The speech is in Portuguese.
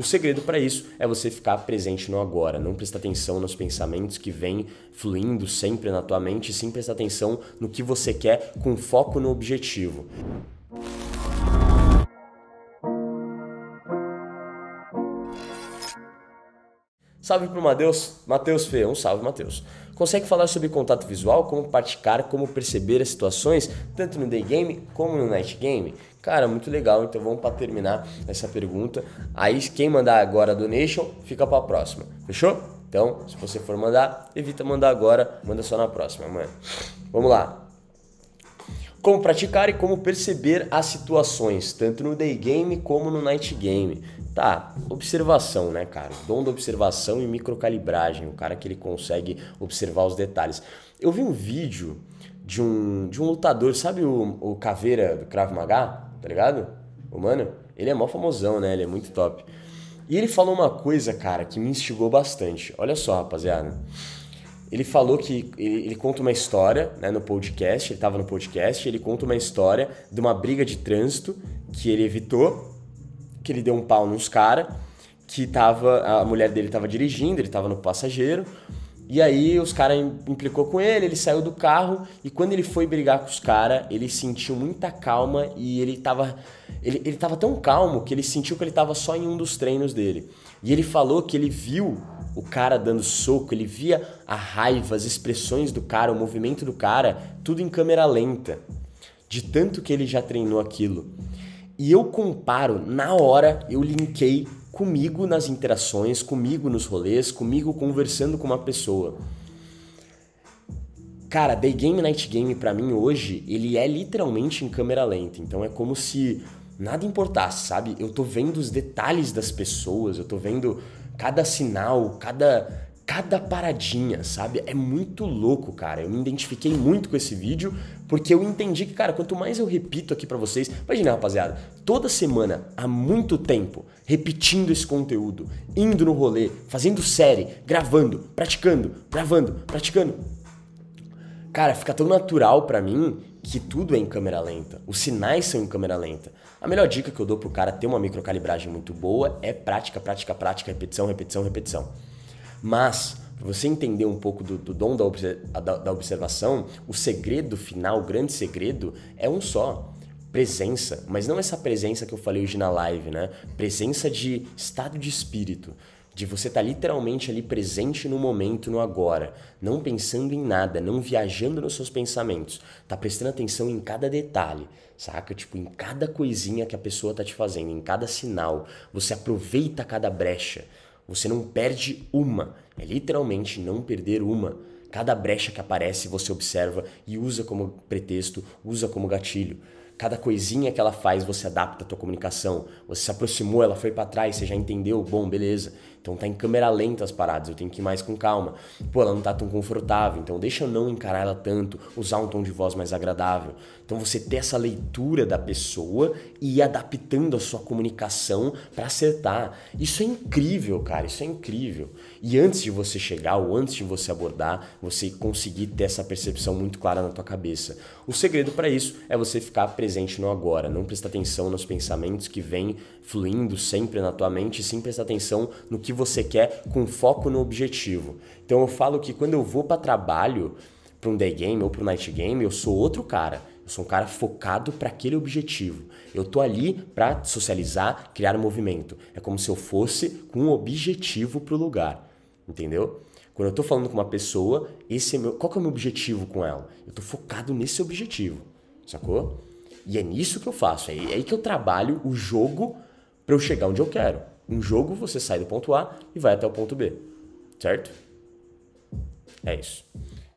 O segredo para isso é você ficar presente no agora, não prestar atenção nos pensamentos que vêm fluindo sempre na tua mente, sim prestar atenção no que você quer com foco no objetivo. Salve pro Mateus, Mateus Fê, um salve Mateus. Consegue falar sobre contato visual, como praticar, como perceber as situações, tanto no day game como no night game? Cara, muito legal, então vamos para terminar essa pergunta. Aí quem mandar agora a donation, fica para a próxima. Fechou? Então, se você for mandar, evita mandar agora, manda só na próxima, mano. Vamos lá. Como praticar e como perceber as situações, tanto no day game como no night game. Tá, observação, né, cara? Dom da observação e microcalibragem, o cara que ele consegue observar os detalhes. Eu vi um vídeo de um, de um lutador, sabe o, o Caveira do Krav Maga, tá ligado? O mano, ele é mó famosão, né? Ele é muito top. E ele falou uma coisa, cara, que me instigou bastante. Olha só, rapaziada. Ele falou que ele, ele conta uma história né, no podcast, ele estava no podcast, ele conta uma história de uma briga de trânsito que ele evitou que ele deu um pau nos caras, que tava. A mulher dele tava dirigindo, ele tava no passageiro. E aí os caras implicou com ele, ele saiu do carro e quando ele foi brigar com os caras, ele sentiu muita calma e ele tava. Ele, ele tava tão calmo que ele sentiu que ele tava só em um dos treinos dele. E ele falou que ele viu o cara dando soco, ele via a raiva, as expressões do cara, o movimento do cara, tudo em câmera lenta. De tanto que ele já treinou aquilo. E eu comparo, na hora, eu linkei comigo nas interações, comigo nos rolês, comigo conversando com uma pessoa. Cara, Day Game Night Game para mim hoje, ele é literalmente em câmera lenta. Então é como se nada importasse, sabe? Eu tô vendo os detalhes das pessoas, eu tô vendo cada sinal, cada cada paradinha, sabe? É muito louco, cara. Eu me identifiquei muito com esse vídeo porque eu entendi que, cara, quanto mais eu repito aqui para vocês, imagina, rapaziada, toda semana, há muito tempo, repetindo esse conteúdo, indo no rolê, fazendo série, gravando, praticando, gravando, praticando. Cara, fica tão natural para mim que tudo é em câmera lenta. Os sinais são em câmera lenta. A melhor dica que eu dou pro cara ter uma microcalibragem muito boa é prática, prática, prática, repetição, repetição, repetição. Mas, para você entender um pouco do, do dom da, da, da observação, o segredo final, o grande segredo, é um só presença, mas não essa presença que eu falei hoje na live, né? Presença de estado de espírito, de você estar tá literalmente ali presente no momento, no agora, não pensando em nada, não viajando nos seus pensamentos, tá prestando atenção em cada detalhe, saca? Tipo, em cada coisinha que a pessoa tá te fazendo, em cada sinal, você aproveita cada brecha. Você não perde uma. É literalmente não perder uma. Cada brecha que aparece você observa e usa como pretexto, usa como gatilho. Cada coisinha que ela faz você adapta a tua comunicação. Você se aproximou, ela foi para trás, você já entendeu, bom, beleza. Então tá em câmera lenta as paradas, eu tenho que ir mais com calma. Pô, ela não tá tão confortável, então deixa eu não encarar ela tanto, usar um tom de voz mais agradável. Então você ter essa leitura da pessoa e ir adaptando a sua comunicação para acertar. Isso é incrível, cara, isso é incrível. E antes de você chegar ou antes de você abordar, você conseguir ter essa percepção muito clara na tua cabeça. O segredo para isso é você ficar presente no agora, não prestar atenção nos pensamentos que vêm fluindo sempre na tua mente, sim prestar atenção no que você quer com foco no objetivo. Então eu falo que quando eu vou para trabalho, para um day game ou para um night game, eu sou outro cara. Eu sou um cara focado para aquele objetivo. Eu tô ali para socializar, criar um movimento. É como se eu fosse com um objetivo para o lugar, entendeu? Quando eu tô falando com uma pessoa, esse é meu, qual que é o meu objetivo com ela? Eu tô focado nesse objetivo, sacou? E é nisso que eu faço, é aí que eu trabalho o jogo para eu chegar onde eu quero. Um jogo, você sai do ponto A e vai até o ponto B, certo? É isso.